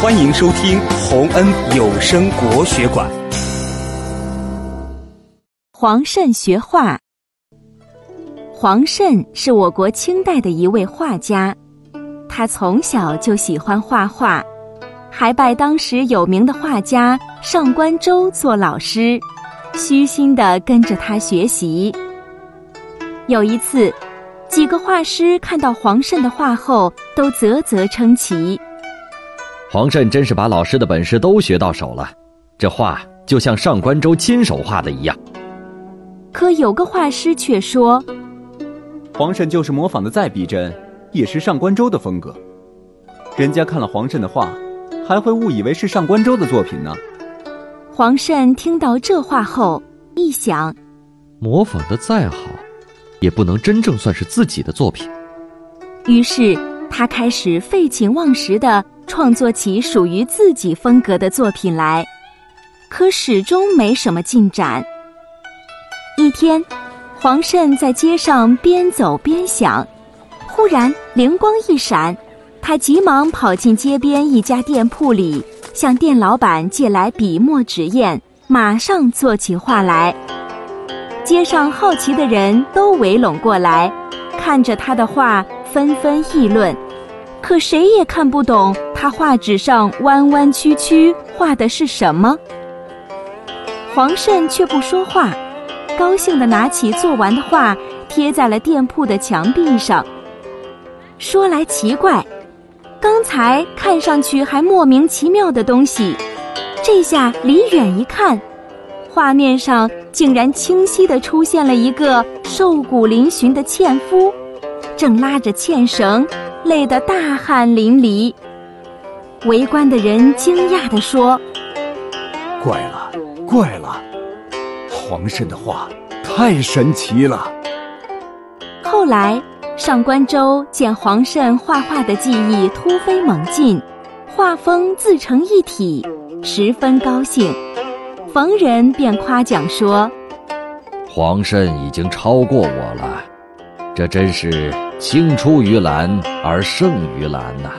欢迎收听洪恩有声国学馆。黄慎学画。黄慎是我国清代的一位画家，他从小就喜欢画画，还拜当时有名的画家上官周做老师，虚心的跟着他学习。有一次，几个画师看到黄慎的画后，都啧啧称奇。黄慎真是把老师的本事都学到手了，这画就像上官周亲手画的一样。可有个画师却说：“黄慎就是模仿的再逼真，也是上官周的风格。人家看了黄慎的画，还会误以为是上官周的作品呢。”黄慎听到这话后，一想：模仿的再好，也不能真正算是自己的作品。于是他开始废寝忘食的。创作起属于自己风格的作品来，可始终没什么进展。一天，黄慎在街上边走边想，忽然灵光一闪，他急忙跑进街边一家店铺里，向店老板借来笔墨纸砚，马上做起画来。街上好奇的人都围拢过来，看着他的画，纷纷议论。可谁也看不懂他画纸上弯弯曲曲画的是什么。黄慎却不说话，高兴地拿起做完的画贴在了店铺的墙壁上。说来奇怪，刚才看上去还莫名其妙的东西，这下离远一看，画面上竟然清晰地出现了一个瘦骨嶙峋的纤夫，正拉着纤绳。累得大汗淋漓，围观的人惊讶地说：“怪了，怪了，黄慎的画太神奇了。”后来，上官周见黄慎画画的技艺突飞猛进，画风自成一体，十分高兴，逢人便夸奖说：“黄慎已经超过我了。”这真是青出于蓝而胜于蓝呐。